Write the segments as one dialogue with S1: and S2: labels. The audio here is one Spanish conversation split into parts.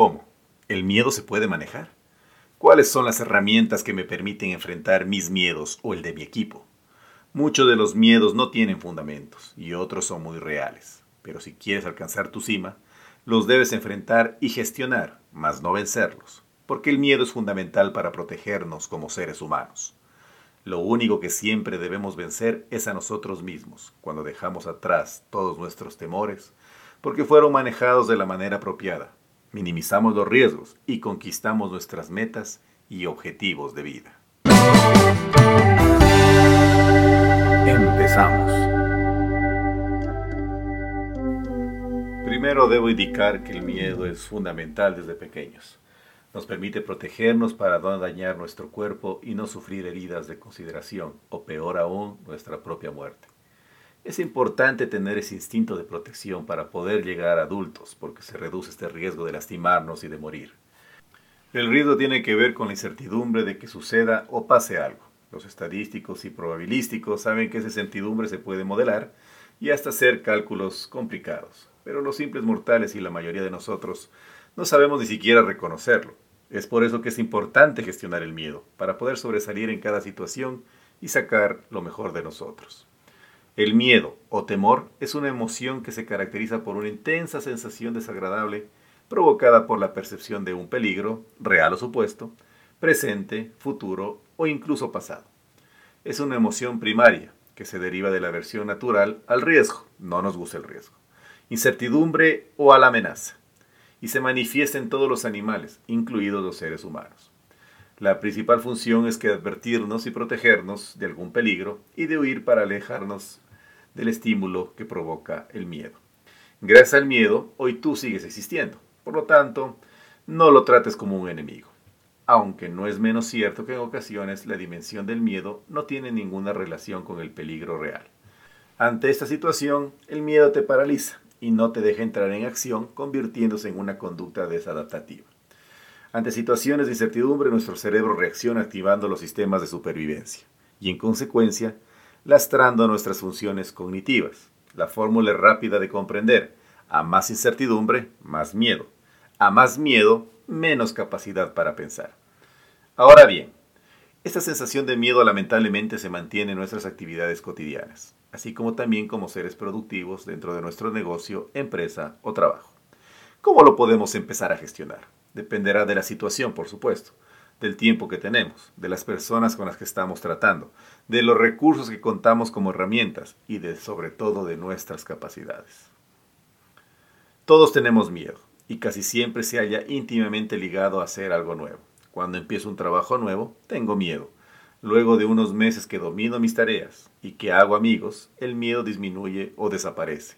S1: ¿Cómo? ¿El miedo se puede manejar? ¿Cuáles son las herramientas que me permiten enfrentar mis miedos o el de mi equipo? Muchos de los miedos no tienen fundamentos y otros son muy reales, pero si quieres alcanzar tu cima, los debes enfrentar y gestionar, mas no vencerlos, porque el miedo es fundamental para protegernos como seres humanos. Lo único que siempre debemos vencer es a nosotros mismos, cuando dejamos atrás todos nuestros temores, porque fueron manejados de la manera apropiada, minimizamos los riesgos y conquistamos nuestras metas y objetivos de vida. Empezamos. Primero debo indicar que el miedo es fundamental desde pequeños. Nos permite protegernos para no dañar nuestro cuerpo y no sufrir heridas de consideración, o peor aún, nuestra propia muerte. Es importante tener ese instinto de protección para poder llegar a adultos, porque se reduce este riesgo de lastimarnos y de morir. El riesgo tiene que ver con la incertidumbre de que suceda o pase algo. Los estadísticos y probabilísticos saben que esa incertidumbre se puede modelar y hasta hacer cálculos complicados, pero los simples mortales y la mayoría de nosotros no sabemos ni siquiera reconocerlo. Es por eso que es importante gestionar el miedo, para poder sobresalir en cada situación y sacar lo mejor de nosotros. El miedo o temor es una emoción que se caracteriza por una intensa sensación desagradable provocada por la percepción de un peligro, real o supuesto, presente, futuro o incluso pasado. Es una emoción primaria que se deriva de la aversión natural al riesgo, no nos gusta el riesgo, incertidumbre o a la amenaza, y se manifiesta en todos los animales, incluidos los seres humanos. La principal función es que advertirnos y protegernos de algún peligro y de huir para alejarnos del estímulo que provoca el miedo. Gracias al miedo, hoy tú sigues existiendo. Por lo tanto, no lo trates como un enemigo. Aunque no es menos cierto que en ocasiones la dimensión del miedo no tiene ninguna relación con el peligro real. Ante esta situación, el miedo te paraliza y no te deja entrar en acción, convirtiéndose en una conducta desadaptativa. Ante situaciones de incertidumbre, nuestro cerebro reacciona activando los sistemas de supervivencia y, en consecuencia, lastrando nuestras funciones cognitivas. La fórmula es rápida de comprender. A más incertidumbre, más miedo. A más miedo, menos capacidad para pensar. Ahora bien, esta sensación de miedo lamentablemente se mantiene en nuestras actividades cotidianas, así como también como seres productivos dentro de nuestro negocio, empresa o trabajo. ¿Cómo lo podemos empezar a gestionar? Dependerá de la situación, por supuesto, del tiempo que tenemos, de las personas con las que estamos tratando, de los recursos que contamos como herramientas y de sobre todo de nuestras capacidades. Todos tenemos miedo y casi siempre se halla íntimamente ligado a hacer algo nuevo. Cuando empiezo un trabajo nuevo, tengo miedo. Luego de unos meses que domino mis tareas y que hago amigos, el miedo disminuye o desaparece.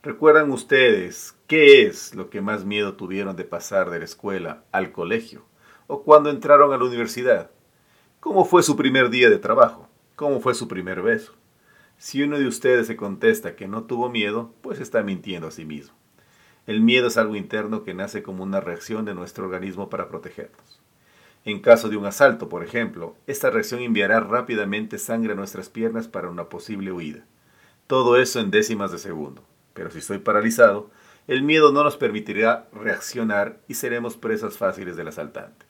S1: ¿Recuerdan ustedes qué es lo que más miedo tuvieron de pasar de la escuela al colegio? ¿O cuando entraron a la universidad? ¿Cómo fue su primer día de trabajo? ¿Cómo fue su primer beso? Si uno de ustedes se contesta que no tuvo miedo, pues está mintiendo a sí mismo. El miedo es algo interno que nace como una reacción de nuestro organismo para protegernos. En caso de un asalto, por ejemplo, esta reacción enviará rápidamente sangre a nuestras piernas para una posible huida. Todo eso en décimas de segundo. Pero si estoy paralizado, el miedo no nos permitirá reaccionar y seremos presas fáciles del asaltante.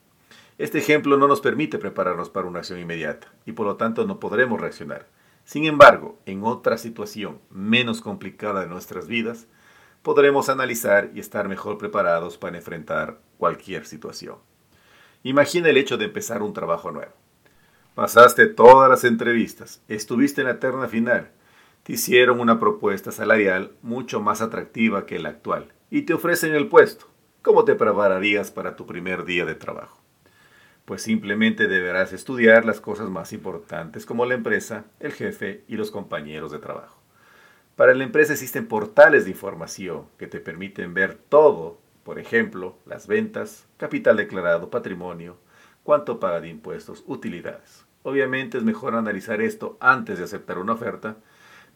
S1: Este ejemplo no nos permite prepararnos para una acción inmediata y por lo tanto no podremos reaccionar. Sin embargo, en otra situación menos complicada de nuestras vidas, podremos analizar y estar mejor preparados para enfrentar cualquier situación. Imagina el hecho de empezar un trabajo nuevo. Pasaste todas las entrevistas, estuviste en la terna final, hicieron una propuesta salarial mucho más atractiva que la actual y te ofrecen el puesto. ¿Cómo te prepararías para tu primer día de trabajo? Pues simplemente deberás estudiar las cosas más importantes como la empresa, el jefe y los compañeros de trabajo. Para la empresa existen portales de información que te permiten ver todo, por ejemplo, las ventas, capital declarado, patrimonio, cuánto paga de impuestos, utilidades. Obviamente es mejor analizar esto antes de aceptar una oferta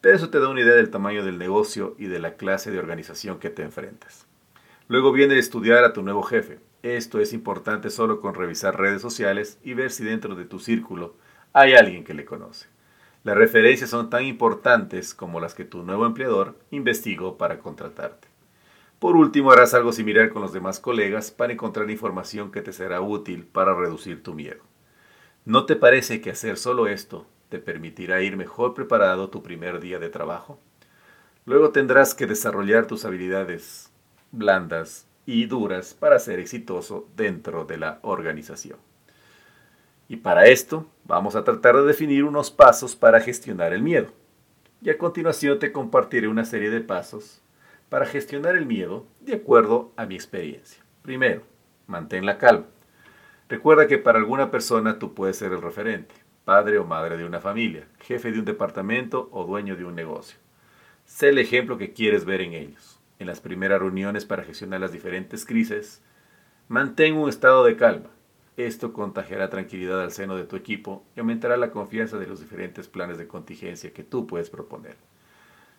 S1: pero eso te da una idea del tamaño del negocio y de la clase de organización que te enfrentas. Luego viene estudiar a tu nuevo jefe. Esto es importante solo con revisar redes sociales y ver si dentro de tu círculo hay alguien que le conoce. Las referencias son tan importantes como las que tu nuevo empleador investigó para contratarte. Por último, harás algo similar con los demás colegas para encontrar información que te será útil para reducir tu miedo. ¿No te parece que hacer solo esto te permitirá ir mejor preparado tu primer día de trabajo? Luego tendrás que desarrollar tus habilidades blandas y duras para ser exitoso dentro de la organización. Y para esto vamos a tratar de definir unos pasos para gestionar el miedo. Y a continuación te compartiré una serie de pasos para gestionar el miedo de acuerdo a mi experiencia. Primero, mantén la calma. Recuerda que para alguna persona tú puedes ser el referente, padre o madre de una familia, jefe de un departamento o dueño de un negocio. Sé el ejemplo que quieres ver en ellos. En las primeras reuniones para gestionar las diferentes crisis, mantén un estado de calma. Esto contagiará tranquilidad al seno de tu equipo y aumentará la confianza de los diferentes planes de contingencia que tú puedes proponer.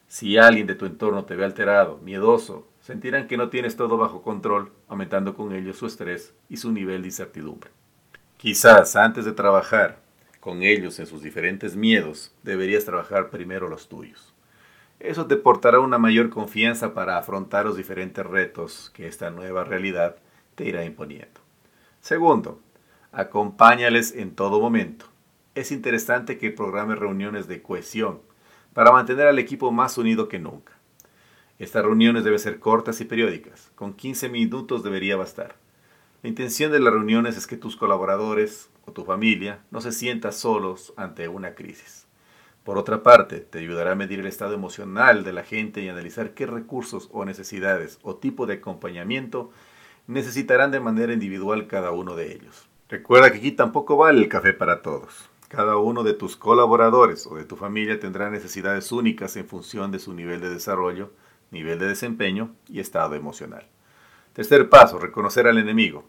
S1: Si alguien de tu entorno te ve alterado, miedoso, sentirán que no tienes todo bajo control, aumentando con ello su estrés y su nivel de incertidumbre. Quizás antes de trabajar con ellos en sus diferentes miedos, deberías trabajar primero los tuyos. Eso te portará una mayor confianza para afrontar los diferentes retos que esta nueva realidad te irá imponiendo. Segundo, acompáñales en todo momento. Es interesante que programes reuniones de cohesión para mantener al equipo más unido que nunca. Estas reuniones deben ser cortas y periódicas, con 15 minutos debería bastar. La intención de las reuniones es que tus colaboradores o tu familia no se sientan solos ante una crisis. Por otra parte, te ayudará a medir el estado emocional de la gente y analizar qué recursos o necesidades o tipo de acompañamiento necesitarán de manera individual cada uno de ellos. Recuerda que aquí tampoco vale el café para todos. Cada uno de tus colaboradores o de tu familia tendrá necesidades únicas en función de su nivel de desarrollo, nivel de desempeño y estado emocional. Tercer paso, reconocer al enemigo.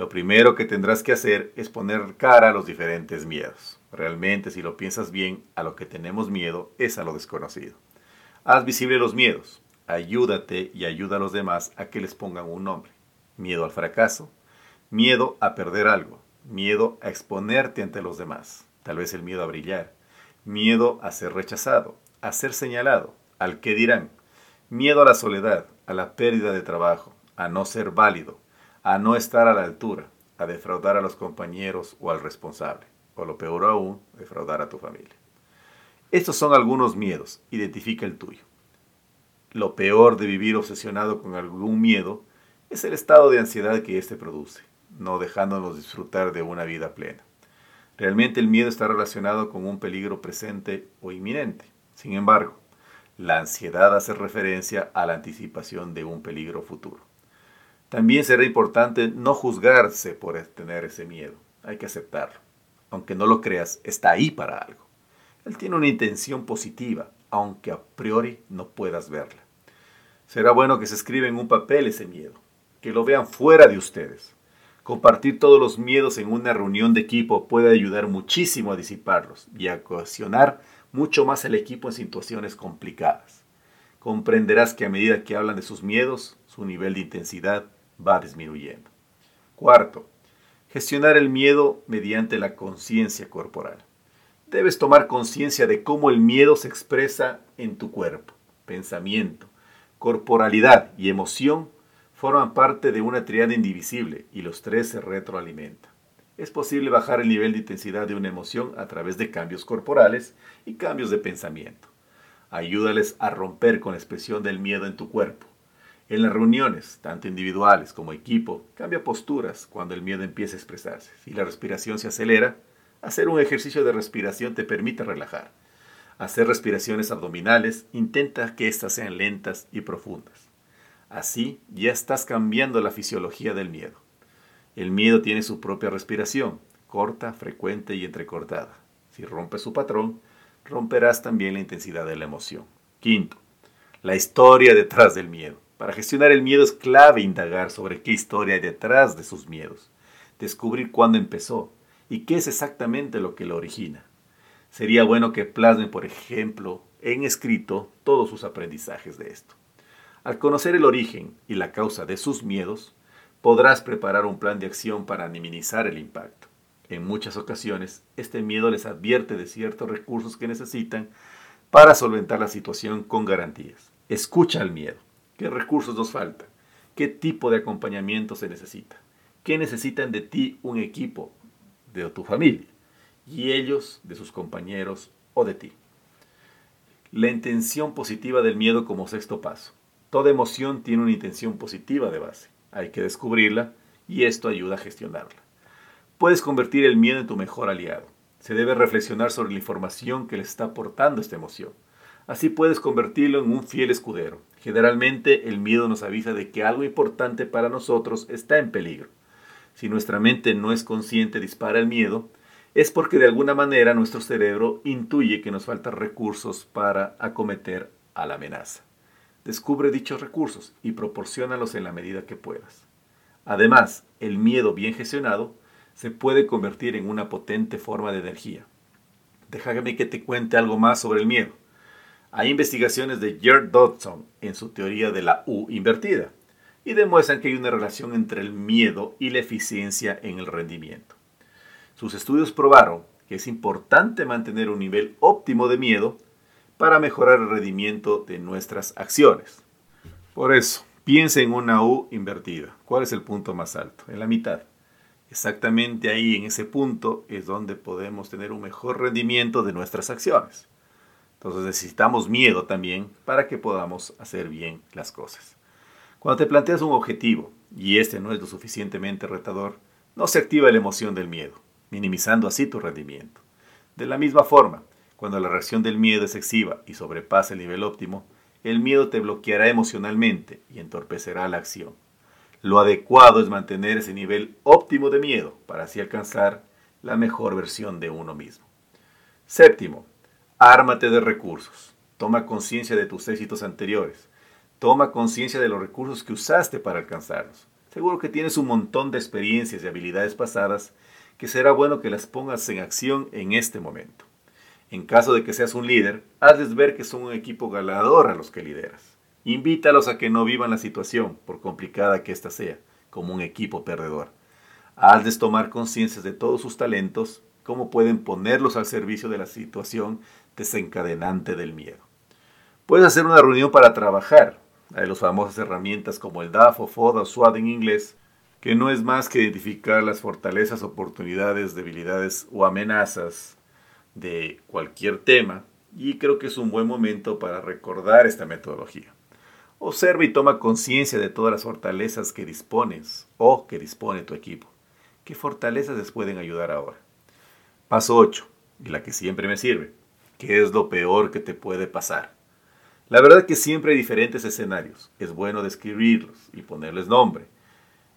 S1: Lo primero que tendrás que hacer es poner cara a los diferentes miedos. Realmente, si lo piensas bien, a lo que tenemos miedo es a lo desconocido. Haz visible los miedos. Ayúdate y ayuda a los demás a que les pongan un nombre. Miedo al fracaso. Miedo a perder algo. Miedo a exponerte ante los demás tal vez el miedo a brillar, miedo a ser rechazado, a ser señalado, al que dirán, miedo a la soledad, a la pérdida de trabajo, a no ser válido, a no estar a la altura, a defraudar a los compañeros o al responsable, o lo peor aún, defraudar a tu familia. Estos son algunos miedos, identifica el tuyo. Lo peor de vivir obsesionado con algún miedo es el estado de ansiedad que éste produce, no dejándonos disfrutar de una vida plena. Realmente el miedo está relacionado con un peligro presente o inminente. Sin embargo, la ansiedad hace referencia a la anticipación de un peligro futuro. También será importante no juzgarse por tener ese miedo. Hay que aceptarlo. Aunque no lo creas, está ahí para algo. Él tiene una intención positiva, aunque a priori no puedas verla. Será bueno que se escriba en un papel ese miedo, que lo vean fuera de ustedes. Compartir todos los miedos en una reunión de equipo puede ayudar muchísimo a disiparlos y a cohesionar mucho más el equipo en situaciones complicadas. Comprenderás que a medida que hablan de sus miedos, su nivel de intensidad va disminuyendo. Cuarto, gestionar el miedo mediante la conciencia corporal. Debes tomar conciencia de cómo el miedo se expresa en tu cuerpo, pensamiento, corporalidad y emoción forman parte de una triada indivisible y los tres se retroalimentan. Es posible bajar el nivel de intensidad de una emoción a través de cambios corporales y cambios de pensamiento. Ayúdales a romper con la expresión del miedo en tu cuerpo. En las reuniones, tanto individuales como equipo, cambia posturas cuando el miedo empieza a expresarse. Si la respiración se acelera, hacer un ejercicio de respiración te permite relajar. Hacer respiraciones abdominales, intenta que éstas sean lentas y profundas. Así ya estás cambiando la fisiología del miedo. El miedo tiene su propia respiración, corta, frecuente y entrecortada. Si rompes su patrón, romperás también la intensidad de la emoción. Quinto, la historia detrás del miedo. Para gestionar el miedo es clave indagar sobre qué historia hay detrás de sus miedos, descubrir cuándo empezó y qué es exactamente lo que lo origina. Sería bueno que plasmen, por ejemplo, en escrito todos sus aprendizajes de esto. Al conocer el origen y la causa de sus miedos, podrás preparar un plan de acción para minimizar el impacto. En muchas ocasiones, este miedo les advierte de ciertos recursos que necesitan para solventar la situación con garantías. Escucha al miedo. ¿Qué recursos nos faltan? ¿Qué tipo de acompañamiento se necesita? ¿Qué necesitan de ti un equipo, de tu familia? Y ellos de sus compañeros o de ti. La intención positiva del miedo como sexto paso. Toda emoción tiene una intención positiva de base. Hay que descubrirla y esto ayuda a gestionarla. Puedes convertir el miedo en tu mejor aliado. Se debe reflexionar sobre la información que le está aportando esta emoción. Así puedes convertirlo en un fiel escudero. Generalmente el miedo nos avisa de que algo importante para nosotros está en peligro. Si nuestra mente no es consciente dispara el miedo, es porque de alguna manera nuestro cerebro intuye que nos faltan recursos para acometer a la amenaza. Descubre dichos recursos y proporciónalos en la medida que puedas. Además, el miedo bien gestionado se puede convertir en una potente forma de energía. Déjame que te cuente algo más sobre el miedo. Hay investigaciones de Gerd Dodson en su teoría de la U invertida y demuestran que hay una relación entre el miedo y la eficiencia en el rendimiento. Sus estudios probaron que es importante mantener un nivel óptimo de miedo para mejorar el rendimiento de nuestras acciones. Por eso, piensa en una U invertida. ¿Cuál es el punto más alto? En la mitad. Exactamente ahí, en ese punto, es donde podemos tener un mejor rendimiento de nuestras acciones. Entonces necesitamos miedo también para que podamos hacer bien las cosas. Cuando te planteas un objetivo y este no es lo suficientemente retador, no se activa la emoción del miedo, minimizando así tu rendimiento. De la misma forma, cuando la reacción del miedo es excesiva y sobrepasa el nivel óptimo, el miedo te bloqueará emocionalmente y entorpecerá la acción. Lo adecuado es mantener ese nivel óptimo de miedo para así alcanzar la mejor versión de uno mismo. Séptimo, Ármate de recursos. Toma conciencia de tus éxitos anteriores. Toma conciencia de los recursos que usaste para alcanzarlos. Seguro que tienes un montón de experiencias y habilidades pasadas que será bueno que las pongas en acción en este momento. En caso de que seas un líder, hazles ver que son un equipo ganador a los que lideras. Invítalos a que no vivan la situación, por complicada que ésta sea, como un equipo perdedor. Hazles tomar conciencia de todos sus talentos, cómo pueden ponerlos al servicio de la situación desencadenante del miedo. Puedes hacer una reunión para trabajar. Hay las famosas herramientas como el DAF o FOD o en inglés, que no es más que identificar las fortalezas, oportunidades, debilidades o amenazas de cualquier tema y creo que es un buen momento para recordar esta metodología. Observa y toma conciencia de todas las fortalezas que dispones o que dispone tu equipo. ¿Qué fortalezas les pueden ayudar ahora? Paso 8, y la que siempre me sirve. ¿Qué es lo peor que te puede pasar? La verdad es que siempre hay diferentes escenarios. Es bueno describirlos y ponerles nombre.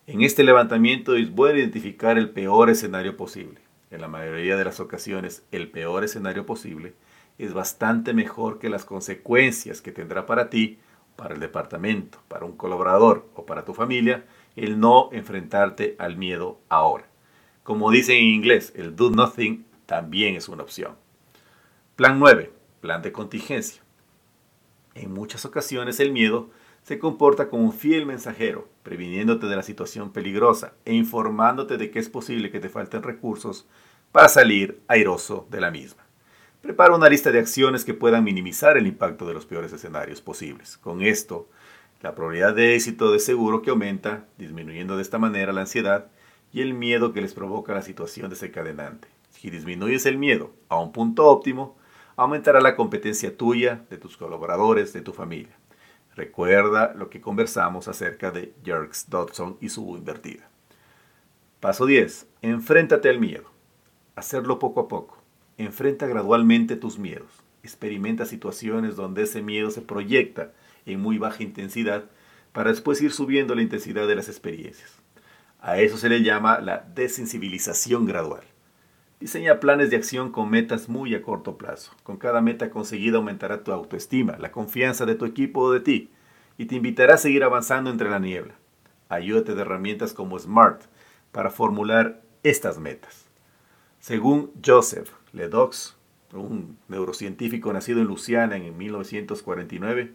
S1: En este levantamiento es bueno identificar el peor escenario posible. En la mayoría de las ocasiones, el peor escenario posible es bastante mejor que las consecuencias que tendrá para ti, para el departamento, para un colaborador o para tu familia el no enfrentarte al miedo ahora. Como dicen en inglés, el do nothing también es una opción. Plan 9. Plan de contingencia. En muchas ocasiones el miedo se comporta como un fiel mensajero, previniéndote de la situación peligrosa e informándote de que es posible que te falten recursos para salir airoso de la misma. Prepara una lista de acciones que puedan minimizar el impacto de los peores escenarios posibles. Con esto, la probabilidad de éxito de seguro que aumenta, disminuyendo de esta manera la ansiedad y el miedo que les provoca la situación desencadenante. Si disminuyes el miedo a un punto óptimo, aumentará la competencia tuya, de tus colaboradores, de tu familia. Recuerda lo que conversamos acerca de Jerks Dodson y su invertida. Paso 10. Enfréntate al miedo. Hacerlo poco a poco. Enfrenta gradualmente tus miedos. Experimenta situaciones donde ese miedo se proyecta en muy baja intensidad para después ir subiendo la intensidad de las experiencias. A eso se le llama la desensibilización gradual. Diseña planes de acción con metas muy a corto plazo. Con cada meta conseguida aumentará tu autoestima, la confianza de tu equipo o de ti, y te invitará a seguir avanzando entre la niebla. Ayúdate de herramientas como SMART para formular estas metas. Según Joseph Ledoux, un neurocientífico nacido en Luciana en 1949,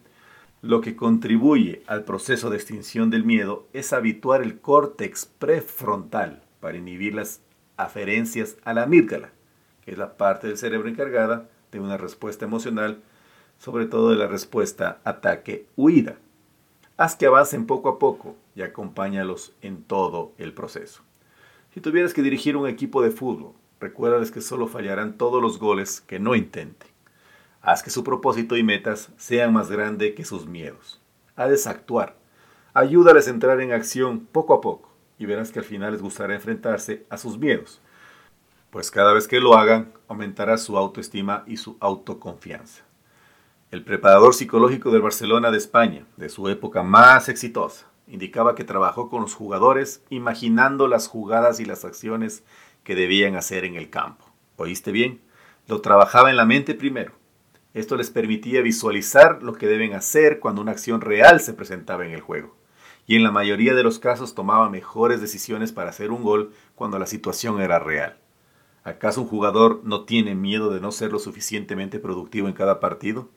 S1: lo que contribuye al proceso de extinción del miedo es habituar el córtex prefrontal para inhibir las aferencias a la amígdala, que es la parte del cerebro encargada de una respuesta emocional, sobre todo de la respuesta ataque-huida. Haz que avancen poco a poco y acompáñalos en todo el proceso. Si tuvieras que dirigir un equipo de fútbol, recuérdales que solo fallarán todos los goles que no intenten. Haz que su propósito y metas sean más grandes que sus miedos. Haz actuar. Ayúdales a entrar en acción poco a poco y verás que al final les gustará enfrentarse a sus miedos, pues cada vez que lo hagan aumentará su autoestima y su autoconfianza. El preparador psicológico del Barcelona de España, de su época más exitosa, indicaba que trabajó con los jugadores imaginando las jugadas y las acciones que debían hacer en el campo. ¿Oíste bien? Lo trabajaba en la mente primero. Esto les permitía visualizar lo que deben hacer cuando una acción real se presentaba en el juego. Y en la mayoría de los casos tomaba mejores decisiones para hacer un gol cuando la situación era real. ¿Acaso un jugador no tiene miedo de no ser lo suficientemente productivo en cada partido?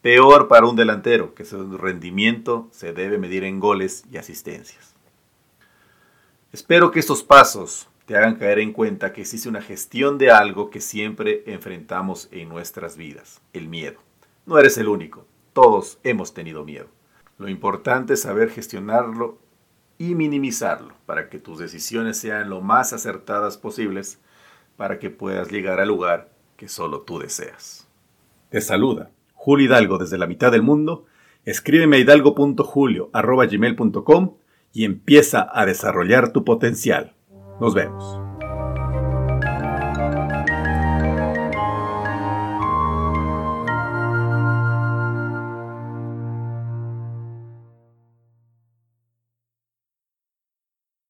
S1: Peor para un delantero, que su rendimiento se debe medir en goles y asistencias. Espero que estos pasos te hagan caer en cuenta que existe una gestión de algo que siempre enfrentamos en nuestras vidas, el miedo. No eres el único, todos hemos tenido miedo. Lo importante es saber gestionarlo y minimizarlo para que tus decisiones sean lo más acertadas posibles para que puedas llegar al lugar que solo tú deseas. Te saluda Julio Hidalgo desde la mitad del mundo, escríbeme a hidalgo.julio.gmail.com y empieza a desarrollar tu potencial. Nos vemos.